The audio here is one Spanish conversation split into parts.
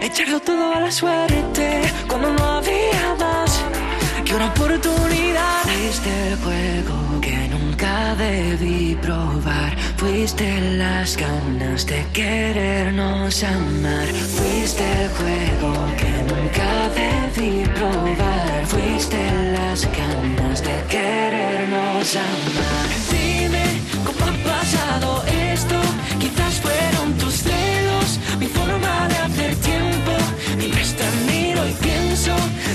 echarlo todo a la suerte cuando no había más que una oportunidad. Fuiste el juego que nunca debí probar. Fuiste las ganas de querernos amar. Fuiste el juego que nunca debí probar. Fuiste las ganas de querernos amar.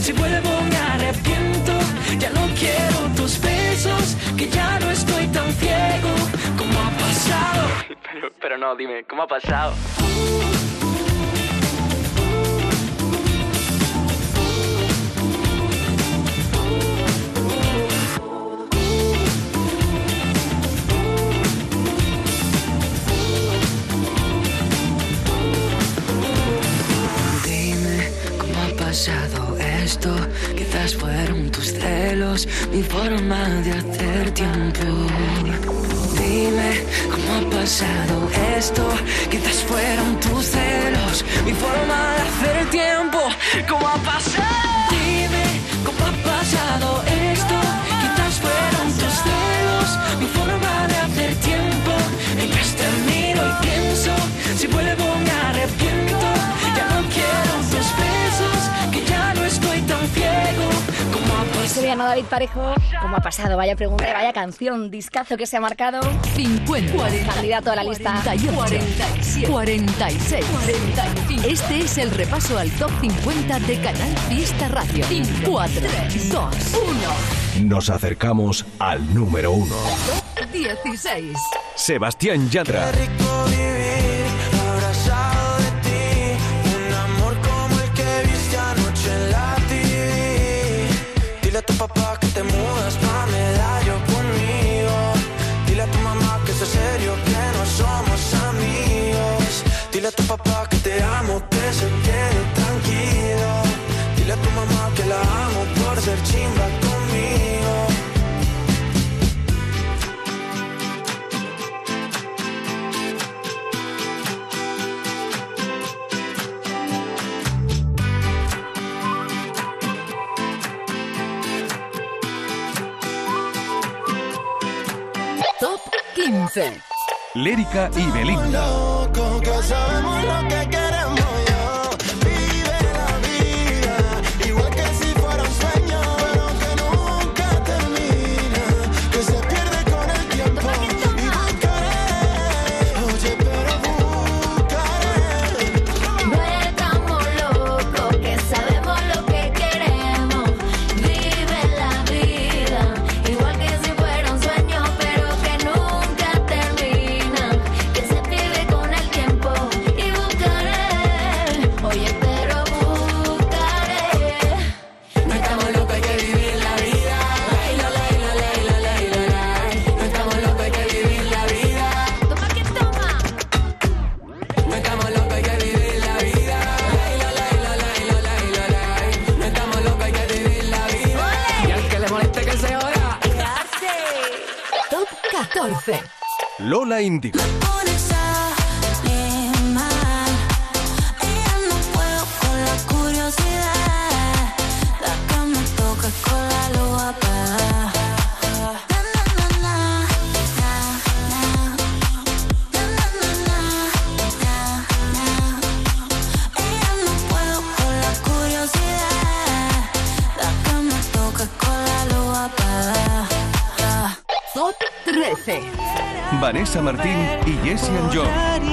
Si vuelvo me arrepiento, ya no quiero tus besos, que ya no estoy tan ciego como ha pasado. Pero, pero no, dime, ¿cómo ha pasado? Uh, Sevillano David Parejo, ¿cómo ha pasado? Vaya pregunta vaya canción, discazo que se ha marcado. 50, Candidato a la lista. 48, 47, 46, 45. Este es el repaso al top 50 de Canal Fiesta Radio. 4, 2, 1. Nos acercamos al número uno. 16. Sebastián Yatra. rico te mudas pa' medallo conmigo. Dile a tu mamá que es serio, que no somos amigos. Dile a tu papá que te amo, se 15. Lérica y Belinda. Lola Índigo. Vanessa Martín y Jesse and.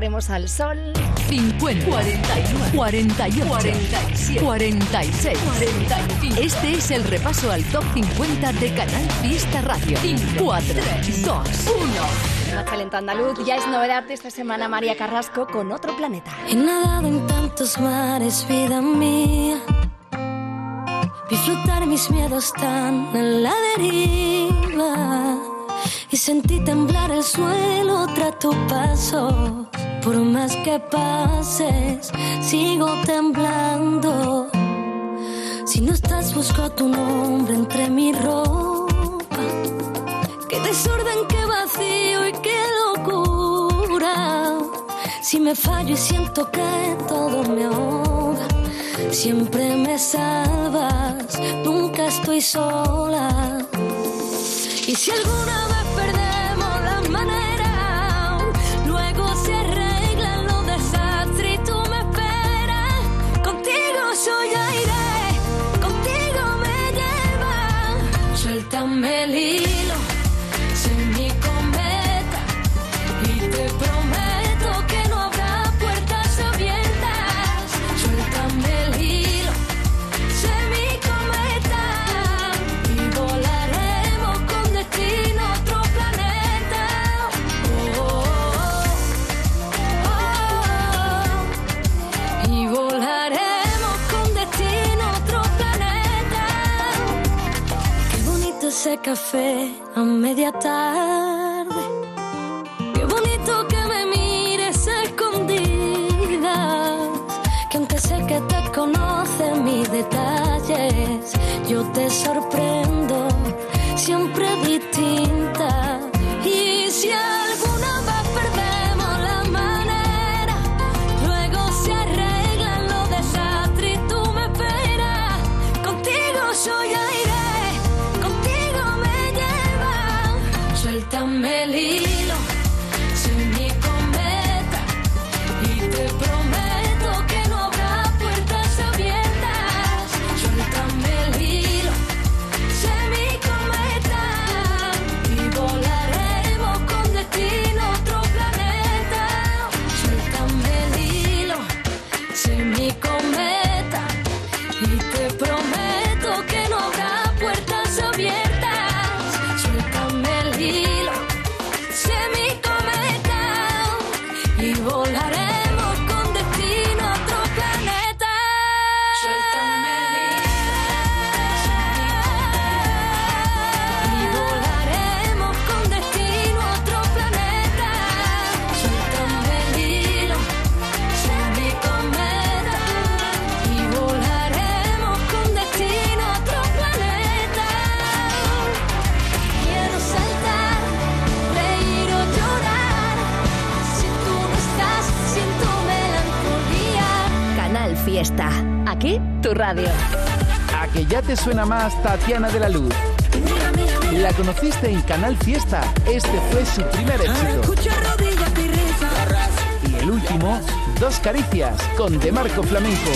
Canción Levantaremos al Sol. 50, 41, 48, 47, 46, 45. Este es el repaso al top 50 de Canal Fiesta Radio. 4, 2, 1. Más talento andaluz. Ya es novedad de esta semana María Carrasco con Otro Planeta. He nadado en tantos mares, vida mía. Vi flotar mis miedos tan en la deriva. Y sentí temblar el suelo tras tu paso. Por más que pases, sigo temblando. Si no estás, busco tu nombre entre mi ropa. Qué desorden, qué vacío y qué locura. Si me fallo y siento que todo me ahoga, siempre me salvas, nunca estoy sola. Y si alguna vez perdemos la manera, luego se arreglan los desastres y tú me esperas. Contigo yo ya iré, contigo me lleva. Suéltame el café a media tarde. Qué bonito que me mires a escondidas. Que aunque sé que te conoces mis detalles, yo te sorprendo, siempre distinta. tu radio. A que ya te suena más Tatiana de la Luz. La conociste en Canal Fiesta. Este fue su primer éxito. Y el último, Dos Caricias, con De Marco Flamenco.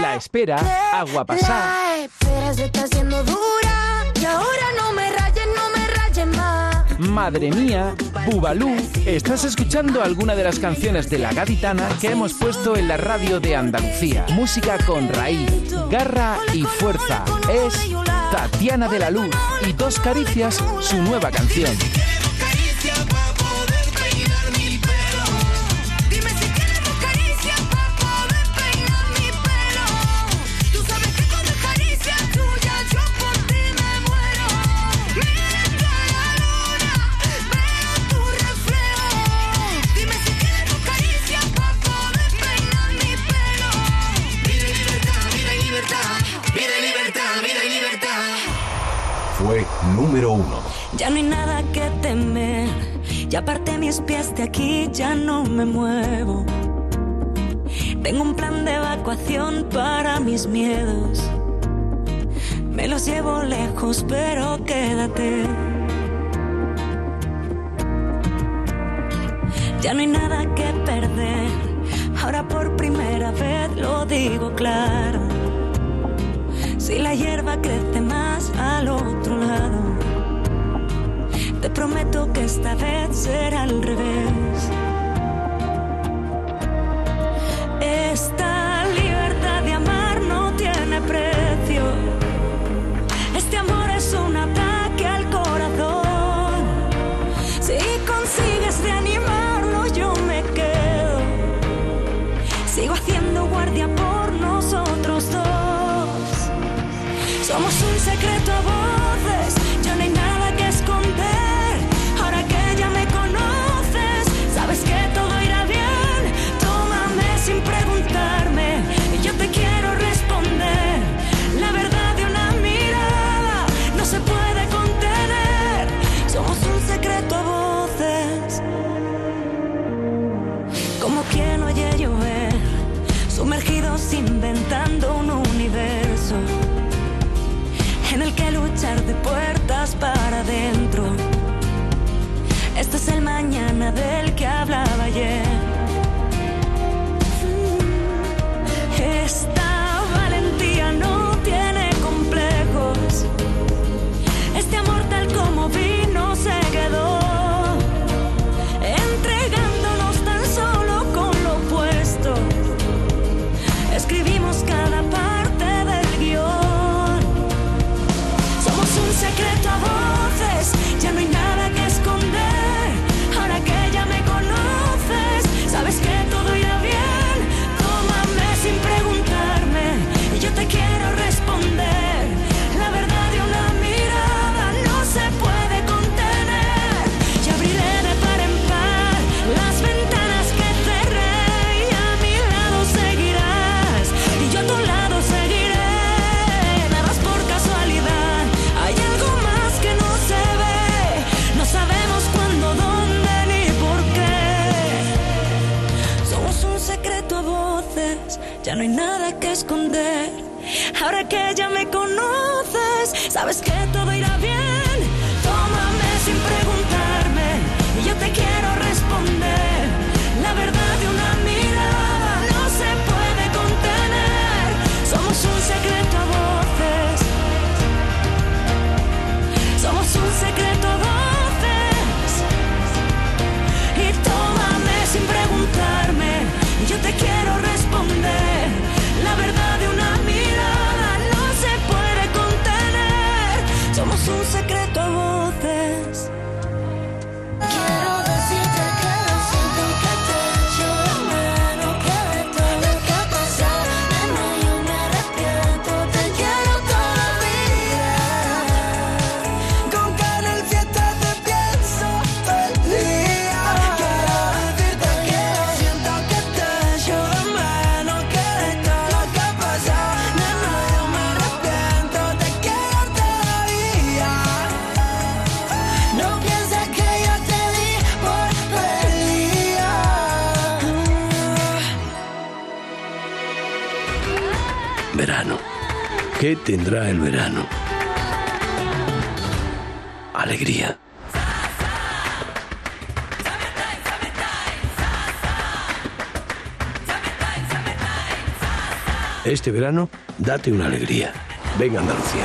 La espera, agua pasada. Madre mía, Bubalú, estás escuchando alguna de las canciones de la gaditana que hemos puesto en la radio de Andalucía. Música con raíz, garra y fuerza. Es Tatiana de la Luz y Dos Caricias, su nueva canción. Ya no hay nada que temer, ya aparté mis pies de aquí, ya no me muevo. Tengo un plan de evacuación para mis miedos. Me los llevo lejos, pero quédate. Ya no hay nada que perder. Ahora por primera vez lo digo claro. Si la hierba crece más al otro lado. Te prometo que esta vez será al revés. Tendrá el verano? Alegría. Este verano, date una alegría. Venga Andalucía.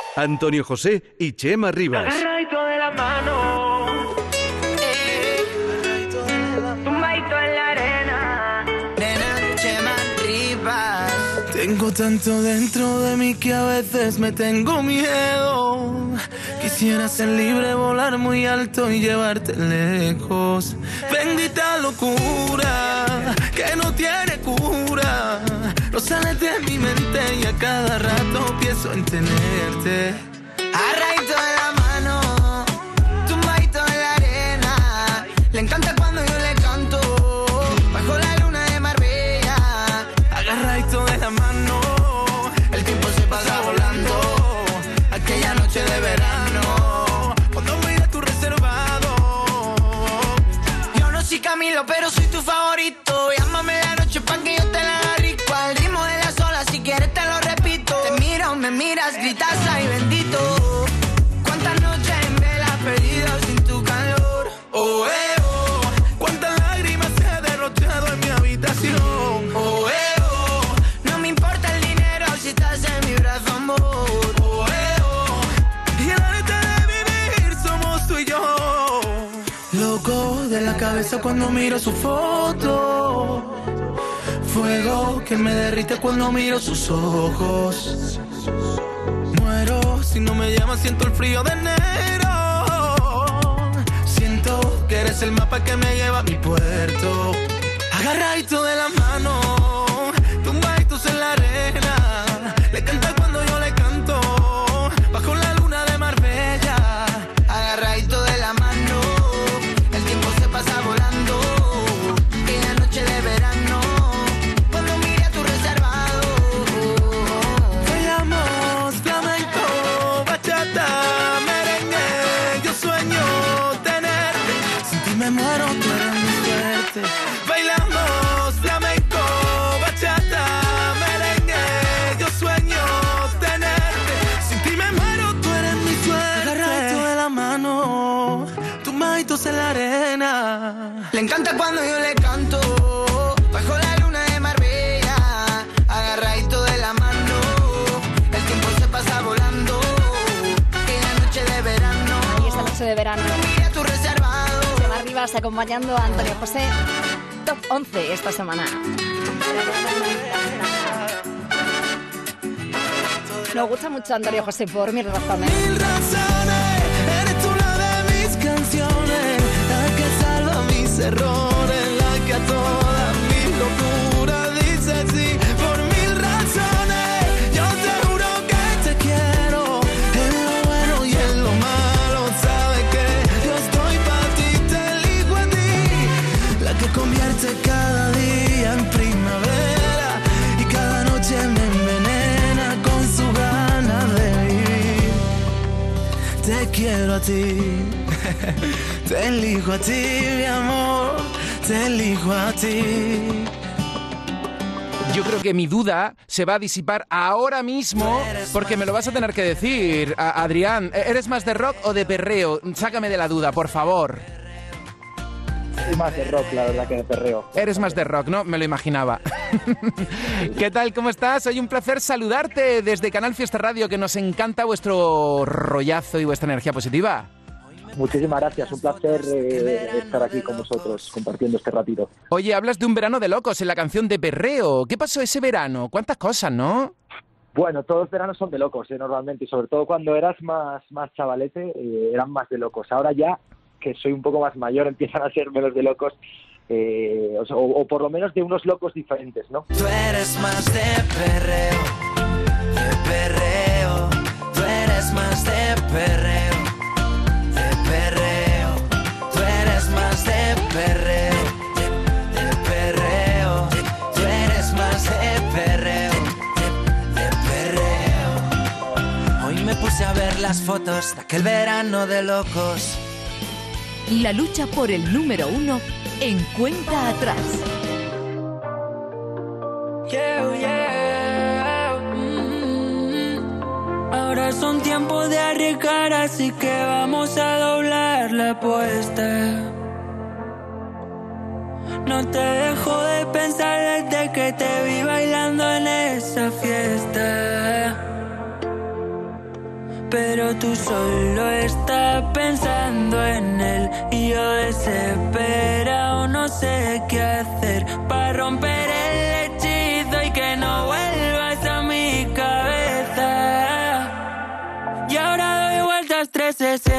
Antonio José y Chema Rivas. Agarradito de la mano. Tumbadito en la arena. Nena, Chema Rivas. Tengo tanto dentro de mí que a veces me tengo miedo. Quisiera ser libre, volar muy alto y llevarte lejos. Bendita locura que no tiene cura. No sales de mi mente y a cada rato pienso en tenerte. Miro su foto. Fuego que me derrite cuando miro sus ojos. Muero si no me llamas, siento el frío de enero. Siento que eres el mapa que me lleva a mi puerto. Agarradito de la mano, cuando yo le canto, bajo la luna de Marbella. Agarradito de la mano, el tiempo se pasa volando. Aquella noche de verano. Y esta noche de verano. Tu reservado. Chema Rivas acompañando a Antonio José. Top 11 esta semana. Nos gusta mucho Antonio José por mis razones. Eres tú la de mis canciones, la que salva mis errores, quiero a ti, te elijo a ti, mi amor, te elijo a ti. Yo creo que mi duda se va a disipar ahora mismo porque me lo vas a tener que decir, Adrián. ¿Eres más de rock o de perreo? Sácame de la duda, por favor. Soy más de rock, la verdad, que de perreo. Eres más de rock, ¿no? Me lo imaginaba. ¿Qué tal? ¿Cómo estás? Hoy un placer saludarte desde Canal Fiesta Radio, que nos encanta vuestro rollazo y vuestra energía positiva. Muchísimas gracias, un placer eh, estar aquí con vosotros compartiendo este ratito. Oye, hablas de un verano de locos en la canción de Perreo. ¿Qué pasó ese verano? ¿Cuántas cosas, no? Bueno, todos los veranos son de locos, eh, normalmente, y sobre todo cuando eras más, más chavalete, eh, eran más de locos. Ahora ya, que soy un poco más mayor, empiezan a ser menos de locos, eh, o, sea, o- o por lo menos de unos locos diferentes, ¿no? Tú eres más de perreo, de perreo. Tú eres más de perreo, de perreo. Tú eres más de perreo, de, de perreo. Tú eres más de perreo, de, de perreo. Hoy me puse a ver las fotos de aquel verano de locos. La lucha por el número uno en cuenta atrás. Yeah, yeah. Mm. Ahora son tiempos de arriesgar, así que vamos a doblar la apuesta. No te dejo de pensar desde que te vi bailando en esa fiesta. Pero tú solo estás pensando en él y yo desesperado no sé qué hacer para romper el hechizo y que no vuelvas a mi cabeza. Y ahora doy vueltas 360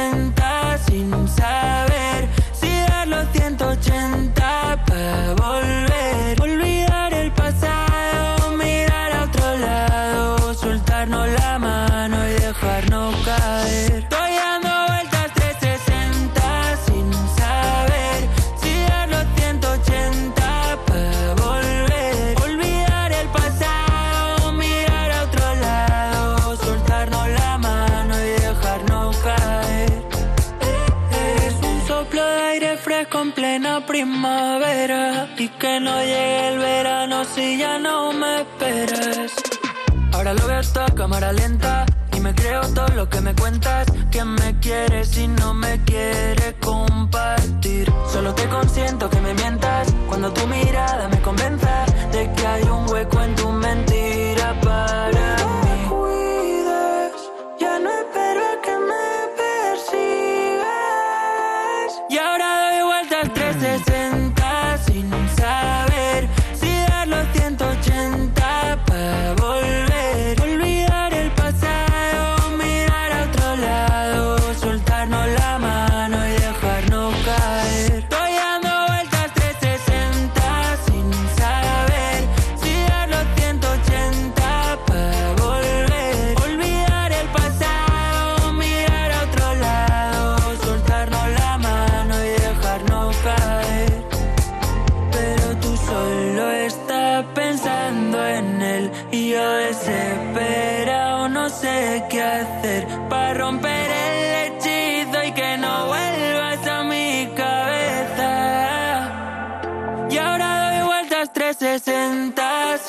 plena primavera y que no llegue el verano si ya no me esperas. Ahora lo veo todo a cámara lenta y me creo todo lo que me cuentas. Que me quieres y no me quieres compartir. Solo te consiento que me mientas cuando tu mirada me convenza de que hay un hueco en tu mentira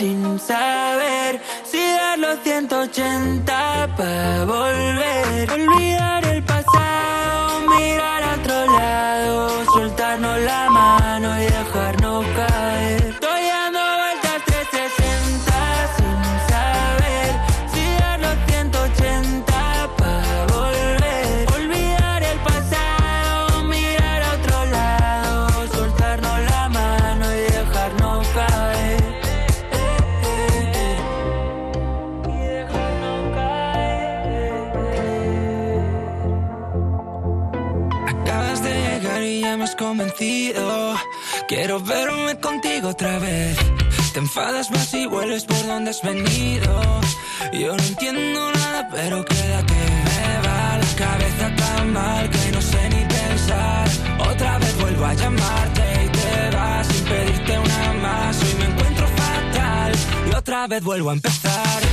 sin saber si dar los 180 para volver. Olvidar otra vez. Te enfadas más y vuelves por donde has venido. Yo no entiendo nada, pero quédate. Me va la cabeza tan mal que no sé ni pensar. Otra vez vuelvo a llamarte y te vas sin pedirte una más. Hoy me encuentro fatal y otra vez vuelvo a empezar.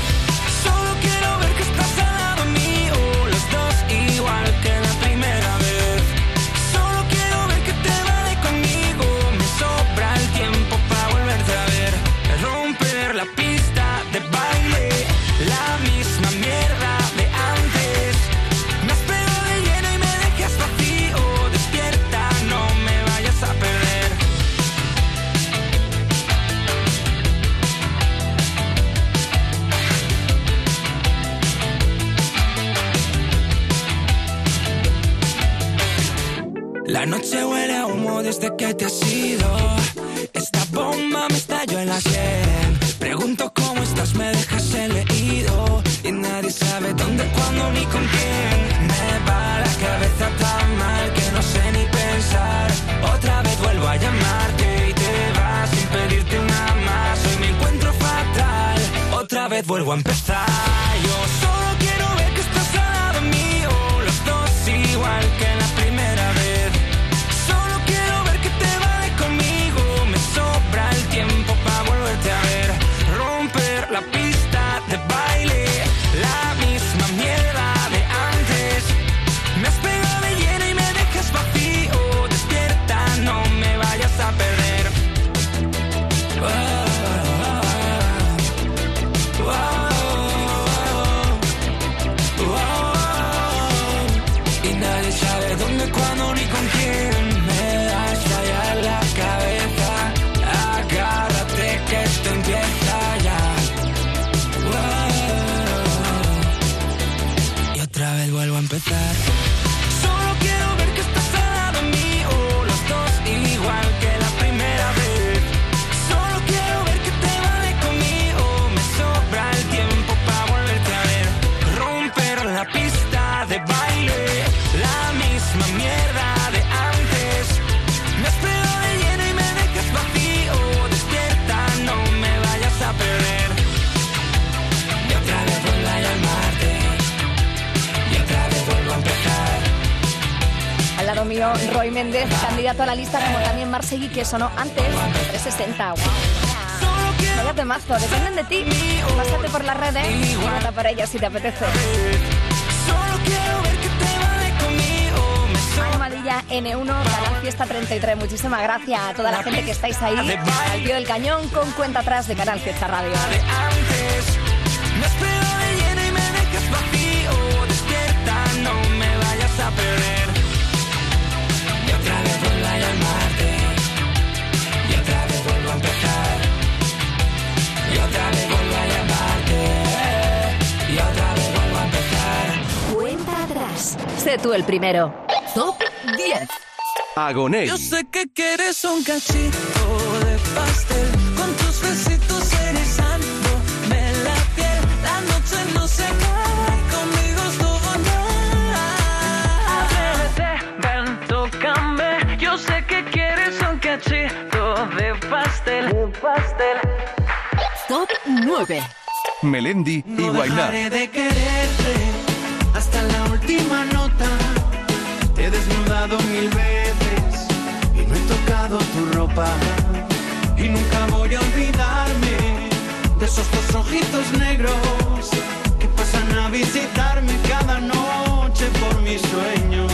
La noche huele a humo desde este que te has ido. Esta bomba me estalló en la sien. Pregunto cómo estás, me dejas el leído. Y nadie sabe dónde, cuándo ni con quién. Me va la cabeza tan mal que no sé ni pensar. Otra vez vuelvo a llamarte y te vas sin pedirte una más. Hoy me encuentro fatal. Otra vez vuelvo a empezar. Roy Méndez, candidato a la lista, como también Marsegui, que sonó antes, 360. Wow. Vaya temazo, dependen de ti. Pásate por las redes y vota por ellas si te apetece. Almadilla N1, Canal Fiesta 33. Muchísimas gracias a toda la gente que estáis ahí al pie del cañón con cuenta atrás de Canal Fiesta Radio. Atrás. Sé tú el primero. Top 10. Agoney. Yo sé que quieres un cachito de pastel con tus besitos erizándome la piel. La noche no se acaba y conmigo es todo nada. Atrévete, ven, tócame. Yo sé que quieres un cachito de pastel. De pastel. Top 9. Melendi y No Guainá. de quererte última nota. Te he desnudado mil veces y no he tocado tu ropa. Y nunca voy a olvidarme de esos dos ojitos negros que pasan a visitarme cada noche por mis sueños.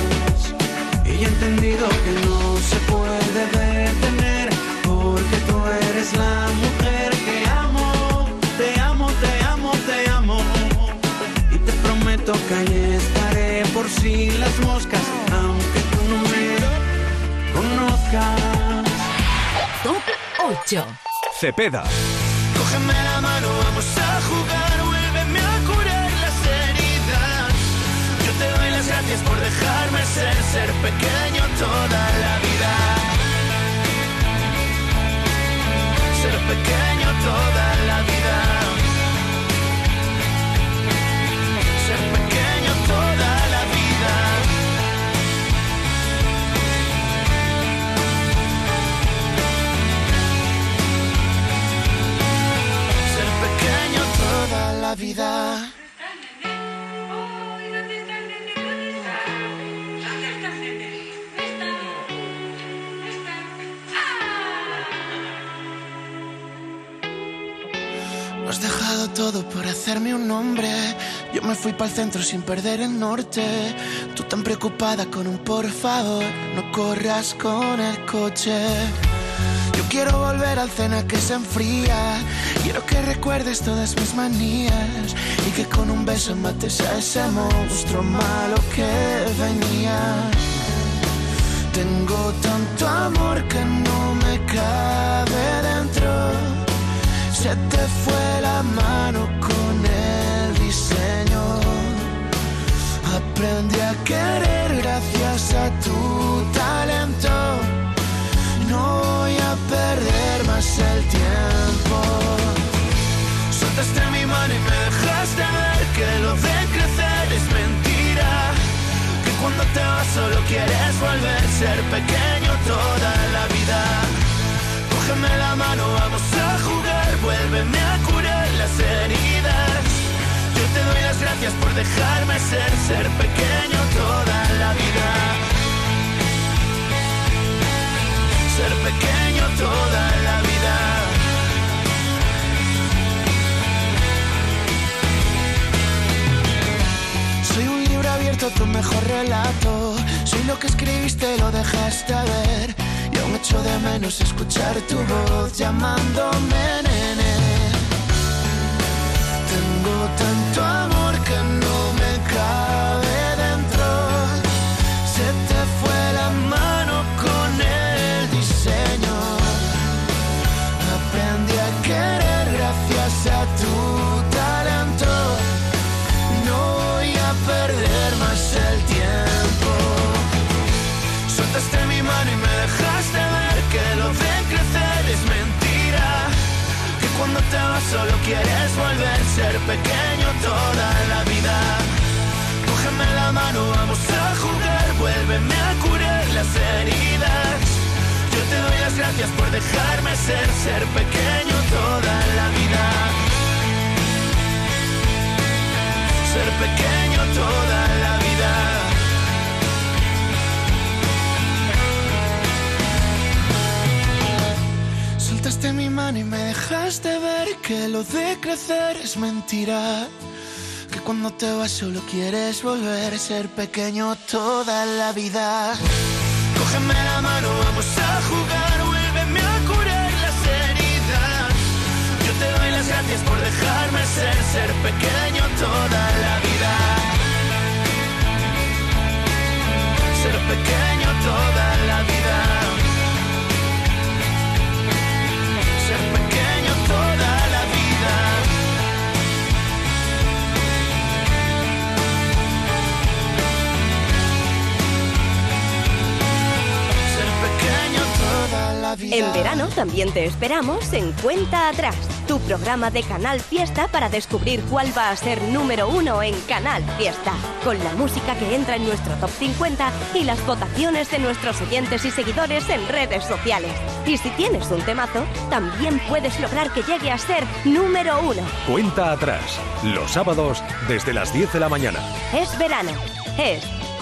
Y he entendido que no se puede detener porque tú eres la mujer que amo. Te amo, te amo, te amo. Y te prometo que estaré por si las moscas, aunque tú no me conozcas. Top 8. Cepeda. Cógeme la mano, vamos a jugar, vuélveme a curar las heridas. Yo te doy las gracias por dejarme ser, ser pequeño toda la vida. Ser pequeño toda la vida. Vida. Lo has dejado todo por hacerme un nombre. Yo me fui para el centro sin perder el norte. Tú tan preocupada con un por favor, no corras con el coche. Quiero volver al cena que se enfría. Quiero que recuerdes todas mis manías y que con un beso mates a ese monstruo malo que venía. Tengo tanto amor que no me cabe dentro. Se te fue la mano con el diseño. Aprendí a querer gracias a tu talento. No voy a perder más el tiempo. Soltaste mi mano y me dejaste ver que lo de crecer es mentira. Que cuando te vas solo quieres volver a ser pequeño toda la vida. Cógeme la mano, vamos a jugar, vuélveme a curar las heridas. dejarme ser, ser pequeño toda la vida. Ser pequeño toda la vida. Soy un libro abierto, tu mejor relato. Soy lo que escribiste, lo dejaste ver. Y aún echo de menos escuchar tu voz llamándome nene. Tengo tanto el tiempo. Soltaste mi mano y me dejaste ver que lo de crecer es mentira. Que cuando te vas solo quieres volver ser pequeño toda la vida. Cógeme la mano, vamos a jugar, vuélveme a curar las heridas. Yo te doy las gracias por dejarme ser, ser pequeño toda la vida. Ser pequeño toda Mi mano y me dejaste ver que lo de crecer es mentira. Que cuando te vas solo quieres volver a ser pequeño toda la vida. Cógeme la mano, vamos a jugar, vuélveme a curar las heridas. Yo te doy las gracias por dejarme ser, ser pequeño toda la vida. Ser pequeño toda la vida. En verano también te esperamos en Cuenta Atrás, tu programa de Canal Fiesta para descubrir cuál va a ser número uno en Canal Fiesta, con la música que entra en nuestro top 50 y las votaciones de nuestros oyentes y seguidores en redes sociales. Y si tienes un temazo, también puedes lograr que llegue a ser número uno. Cuenta atrás. Los sábados desde las 10 de la mañana. Es verano, es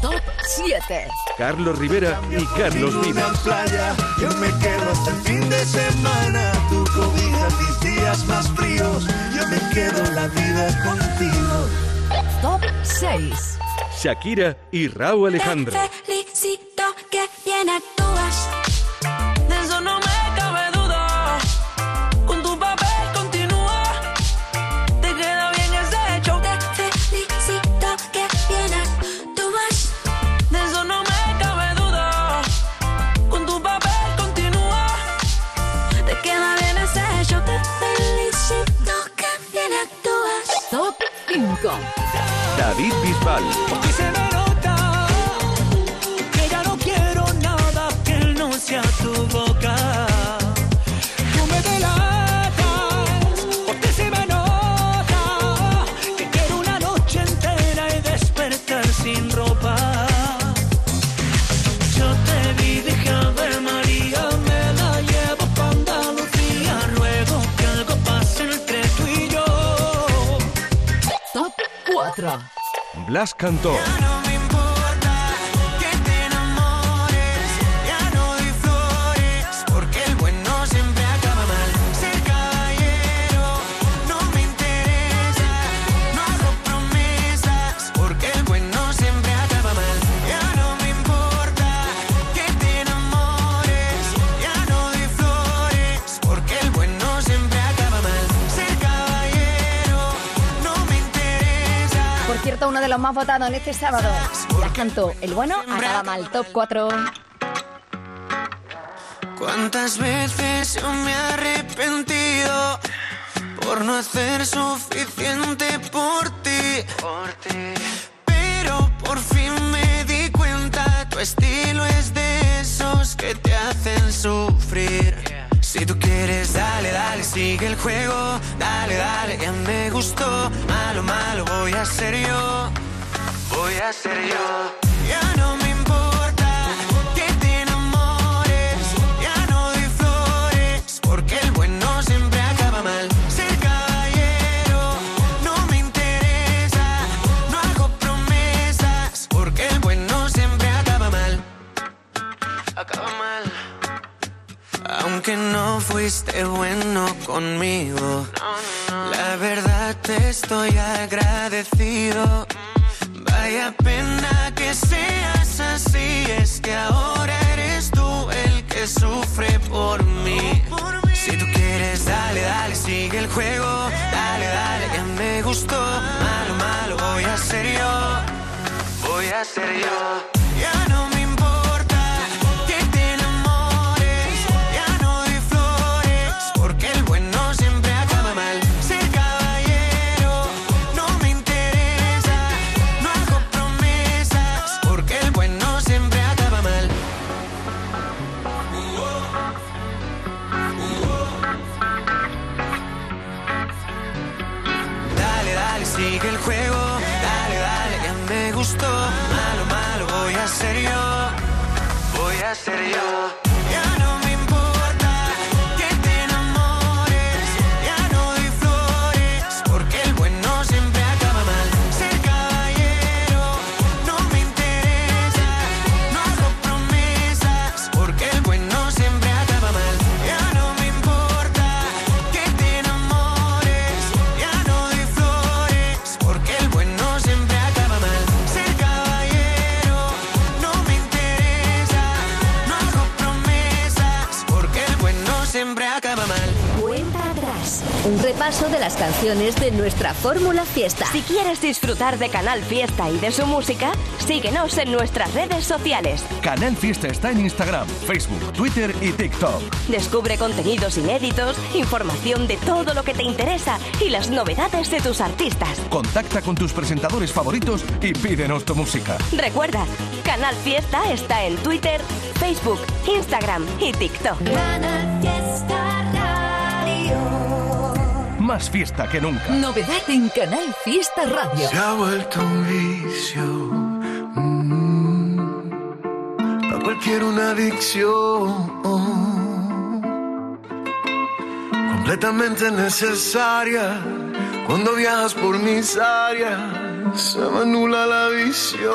Top 7. Carlos Rivera y Carlos Vives. playa, yo me quedo hasta el fin de semana. Tu cobija mis días más fríos, yo me quedo la vida contigo. Top 6. Shakira y Raúl Alejandro. felicito que bien actúas. David Bisbal. Blas Cantó. Más votados en este sábado. Las cantó El bueno acaba mal. Top 4. ¿Cuántas veces yo me he arrepentido por no hacer suficiente por ti? ti. Pero por fin me di cuenta, tu estilo es de esos que te hacen sufrir. Si tú quieres, dale, dale, sigue el juego. Dale, dale, ya me gustó. Malo, malo, voy a ser yo. Voy a ser yo. Ya no me importa que te enamores. Ya no doy flores. Porque el bueno siempre acaba mal. Ser caballero no me interesa. No hago promesas. Porque el bueno siempre acaba mal. Acaba mal. Aunque no fuiste bueno conmigo, la verdad te estoy agradecido. Vaya pena que seas así, es que ahora eres tú el que sufre por mí. Si tú quieres, dale, dale, sigue el juego. Dale, dale, que me gustó. Malo, malo, voy a ser yo. Voy a ser yo. Ya no me sigue el juego. Dale, dale, ya me gustó. Malo, malo, voy a ser yo. Voy a ser yo. Repaso de las canciones de nuestra Fórmula Fiesta. Si quieres disfrutar de Canal Fiesta y de su música, síguenos en nuestras redes sociales. Canal Fiesta está en Instagram, Facebook, Twitter y TikTok. Descubre contenidos inéditos, información de todo lo que te interesa y las novedades de tus artistas. Contacta con tus presentadores favoritos y pídenos tu música. Recuerda, Canal Fiesta está en Twitter, Facebook, Instagram y TikTok. Más fiesta que nunca. Novedad en Canal Fiesta Radio. Se ha vuelto un vicio. mm, a cualquier una adicción. Completamente necesaria. Cuando viajas por mis áreas, se me anula la visión.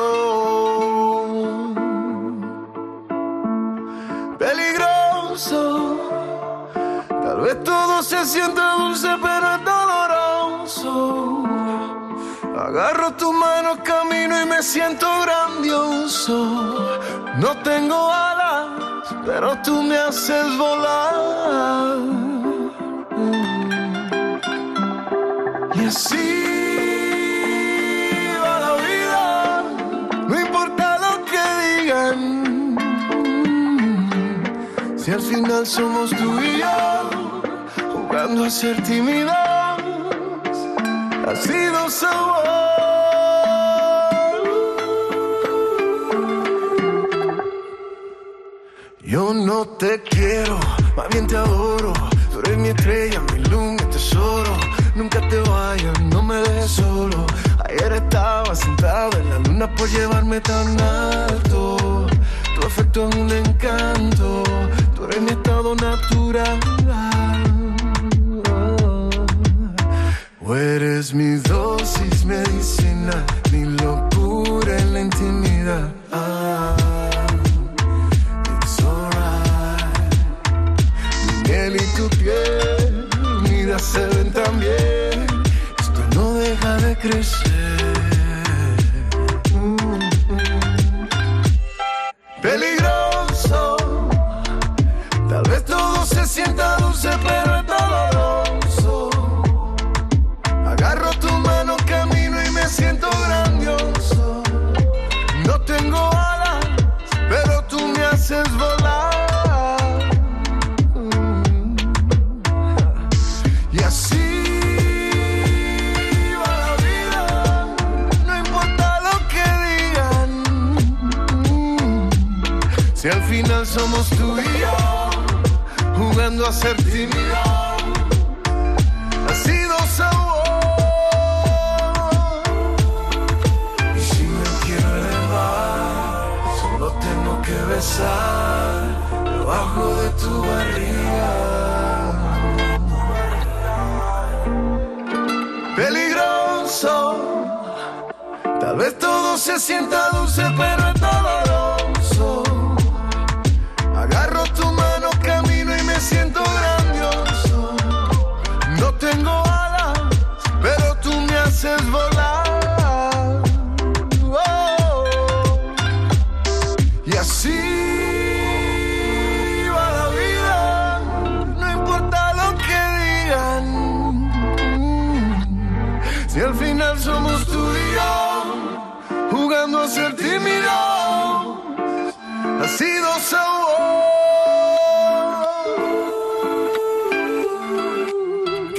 Peligroso. Tal vez todo se siente dulce, pero Agarro tu mano, camino y me siento grandioso. No tengo alas, pero tú me haces volar. Y así va la vida, no importa lo que digan. Si al final somos tú y yo, jugando a ser tímidos, ha sido sabor. Yo no te quiero, más bien te adoro. Tú eres mi estrella, mi luz, mi tesoro. Nunca te vayas, no me dejes solo. Ayer estaba sentado en la luna por llevarme tan alto. Tu afecto es un encanto, tú eres mi estado natural. Eres mi dosis medicina, mi locura en la intimidad. It's alright. Mi miel y tu piel, unidas se ven tan bien. Esto no deja de crecer. Jugando a ser tímido, ha sido sabor. Y si me quiero elevar, solo tengo que besar debajo de tu barriga. Peligroso, tal vez todo se sienta dulce, pero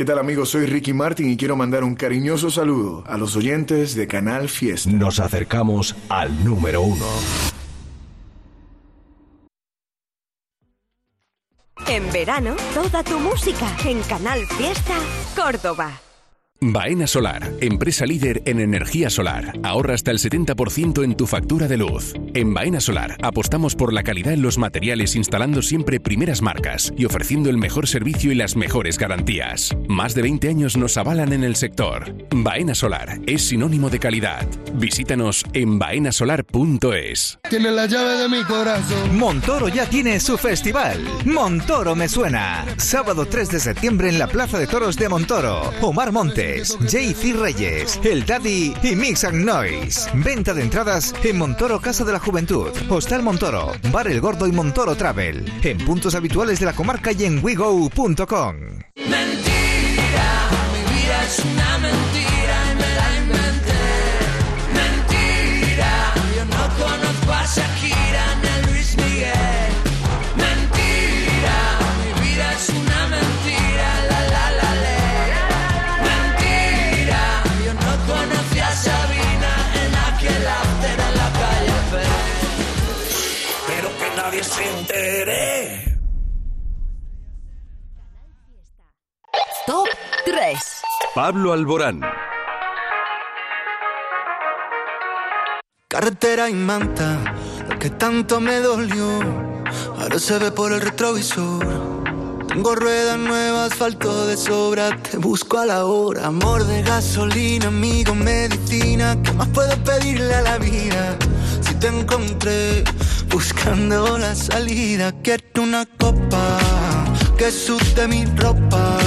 tal amigos? Soy Ricky Martin y quiero mandar un cariñoso saludo a los oyentes de Canal Fiesta. Nos acercamos al número uno. En verano, toda tu música en Canal Fiesta Córdoba. Baena Solar, empresa líder en energía solar. Ahorra hasta el 70% en tu factura de luz. En Baena Solar apostamos por la calidad en los materiales instalando siempre primeras marcas y ofreciendo el mejor servicio y las mejores garantías. Más de 20 años nos avalan en el sector. Baena Solar es sinónimo de calidad. Visítanos en baenasolar.es. Tiene la llave de mi corazón. Montoro ya tiene su festival. Montoro me suena. Sábado 3 de septiembre en la Plaza de Toros de Montoro. Omar Montes, JC Reyes, El Daddy y Mix and Noise. Venta de entradas en Montoro Casa de la Juventud, Hostal Montoro, Bar El Gordo y Montoro Travel. En puntos habituales de la comarca y en wego.com. Pablo Alborán. Carretera y manta, lo que tanto me dolió, ahora se ve por el retrovisor. Tengo ruedas nuevas, asfalto de sobra, te busco a la hora. Amor de gasolina, amigo, medicina, ¿qué más puedo pedirle a la vida? Si te encontré buscando la salida, quiero una copa que suste mi ropa.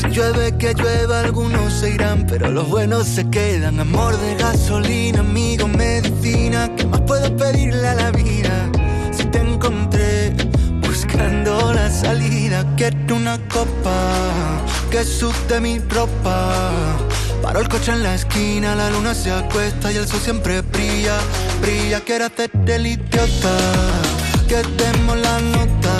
Si llueve que llueva, algunos se irán, pero los buenos se quedan. Amor de gasolina, amigo, medicina, ¿qué más puedo pedirle a la vida? Si te encontré buscando la salida, quiero una copa que suste mi ropa. Paro el coche en la esquina, la luna se acuesta y el sol siempre brilla, brilla. Quiero hacerte el idiota, que demos la nota.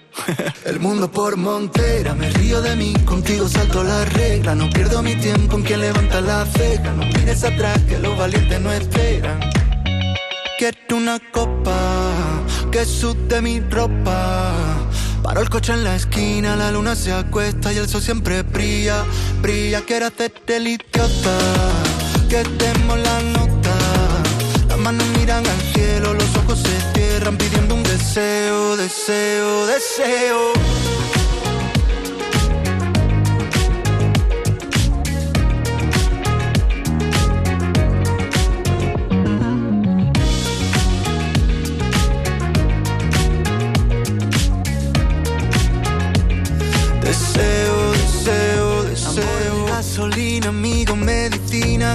El mundo por montera, me río de mí, contigo salto la regla. No pierdo mi tiempo en quien levanta la ceja. No mires atrás, que los valientes no esperan. Quiero una copa que sude mi ropa. Paro el coche en la esquina, la luna se acuesta y el sol siempre brilla, brilla. Quiero hacerte el idiota, que demos la nota. Las manos miran al cielo, los ojos se cierran pidiendo un deseo, deseo, deseo.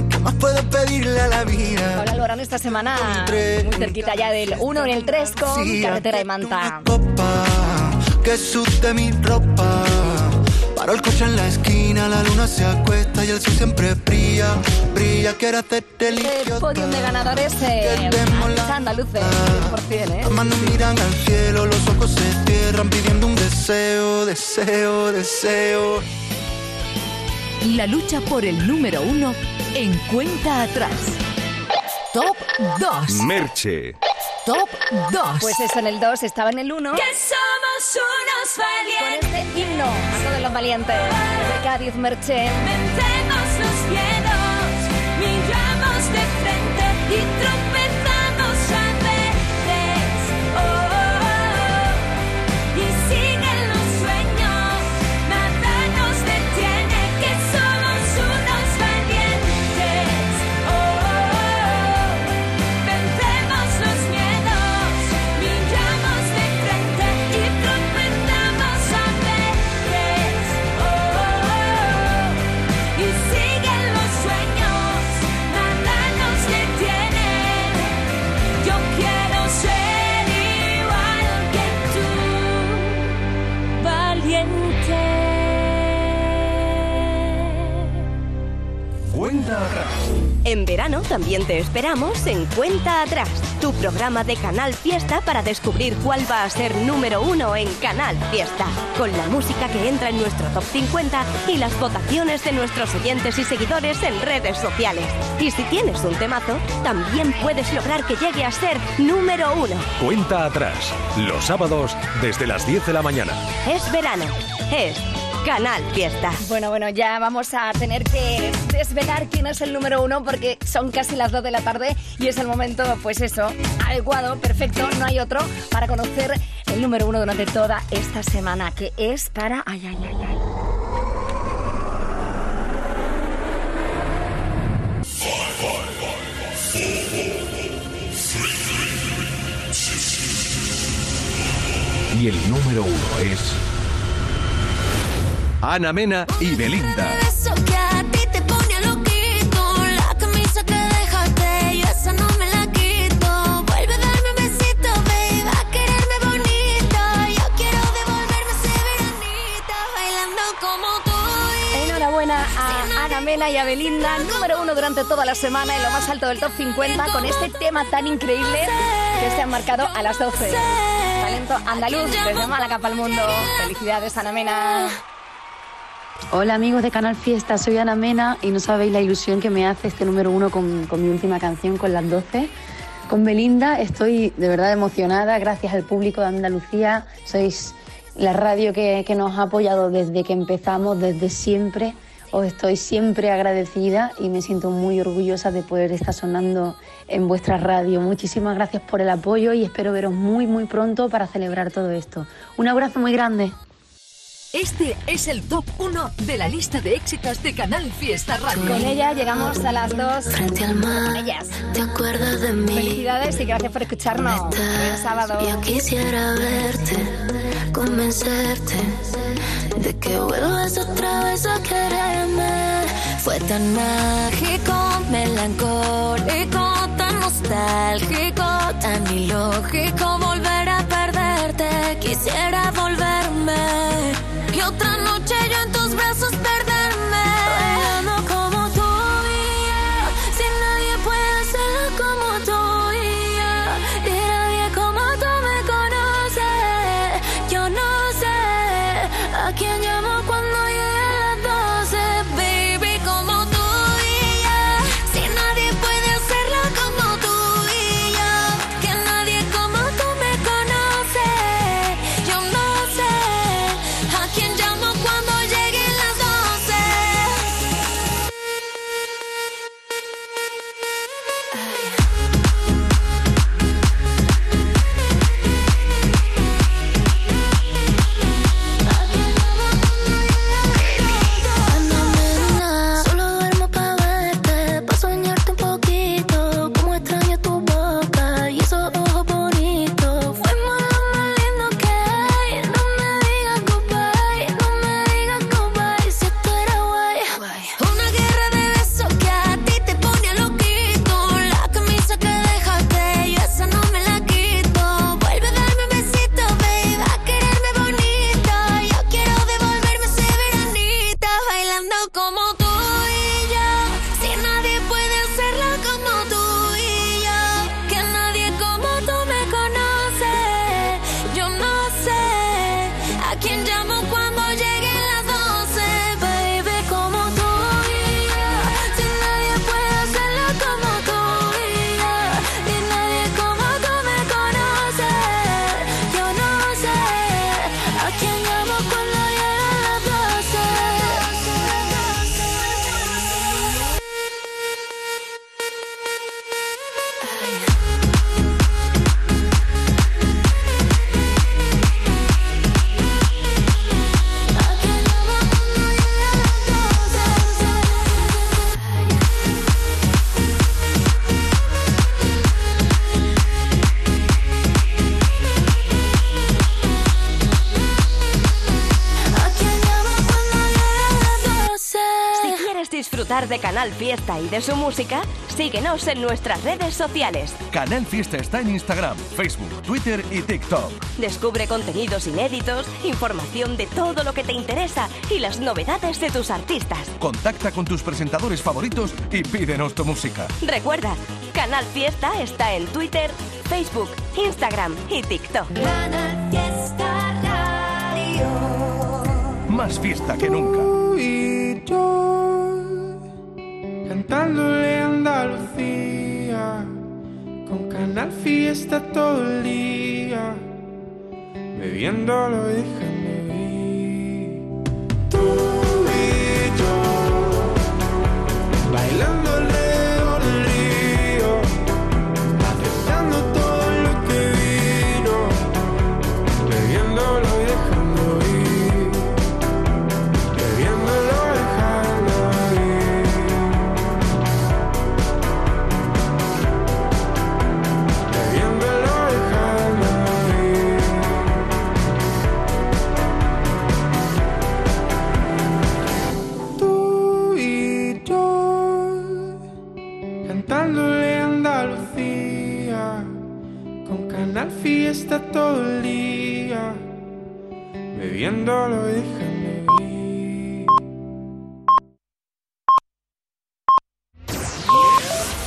¿Qué más puedo pedirle a la vida? Ahora Lorán esta semana muy cerquita ya del 1 en el 3 con Sí, Carretera y Manta. Que suste mi ropa. Paro el coche en la esquina, la luna se acuesta y el sol siempre brilla, brilla. Quiero hacerte el El podium de ganadores eh, andaluces, 100%, ¿eh? Las manos miran al cielo, los ojos se cierran pidiendo un deseo, deseo, deseo. La lucha por el número uno en cuenta atrás. Top 2. Merche. Top 2. Pues eso, en el 2 estaba en el 1. Que somos unos valientes. Con este himno a todos los valientes de Cádiz Merche. Vencemos En verano también te esperamos en Cuenta Atrás, tu programa de Canal Fiesta para descubrir cuál va a ser número uno en Canal Fiesta, con la música que entra en nuestro top 50 y las votaciones de nuestros oyentes y seguidores en redes sociales. Y si tienes un temazo, también puedes lograr que llegue a ser número uno. Cuenta atrás. Los sábados desde las 10 de la mañana. Es verano, es Canal Fiesta. Bueno, bueno, ya vamos a tener que desvelar quién es el número uno porque son casi las 2 de la tarde y es el momento, pues eso, adecuado, perfecto, no hay otro, para conocer el número uno durante toda esta semana, que es para... Ay, ay, ay, ay. Y el número uno es. Ana Mena y Belinda. Eso que a ti te pone loquito, la camisa que dejaste, yo esa no me la quito. Vuelve a darme un besito, baby, a quererme bonita. Yo quiero devolverme ese veranito, bailando como tú. Enhorabuena a Ana Mena y a Belinda, número uno durante toda la semana en lo más alto del top 50 con este tema tan increíble que se han marcado a las 12. Talento andaluz desde Málaga para el mundo. Felicidades, Ana Mena. Hola amigos de Canal Fiesta, soy Ana Mena y no sabéis la ilusión que me hace este número uno con, con mi última canción, con las 12. Con Belinda estoy de verdad emocionada, gracias al público de Andalucía. Sois la radio que, que nos ha apoyado desde que empezamos, desde siempre. Os estoy siempre agradecida y me siento muy orgullosa de poder estar sonando en vuestra radio. Muchísimas gracias por el apoyo y espero veros muy muy pronto para celebrar todo esto. Un abrazo muy grande. Este es el top 1 de la lista de éxitos de Canal Fiesta Radio. Con ella llegamos a las 2 Frente al mar, ellas. ¿te acuerdas de mí? Felicidades y gracias por escucharnos. Buen sábado. Yo quisiera verte, convencerte de que vuelvas otra vez a quererme. Fue tan mágico, melancólico, tan nostálgico, tan ilógico volver a perderte. Quisiera volverme brazos. Disfrutar de Canal Fiesta y de su música, síguenos en nuestras redes sociales. Canal Fiesta está en Instagram, Facebook, Twitter y TikTok. Descubre contenidos inéditos, información de todo lo que te interesa y las novedades de tus artistas. Contacta con tus presentadores favoritos y pídenos tu música. Recuerda, Canal Fiesta está en Twitter, Facebook, Instagram y TikTok. Canal Fiesta Radio. Más fiesta que nunca. Cantándole Andalucía, con Canal Fiesta todo el día, bebiéndolo y dejando ir. Tú Fiesta todo el día, bebiéndolo y dejando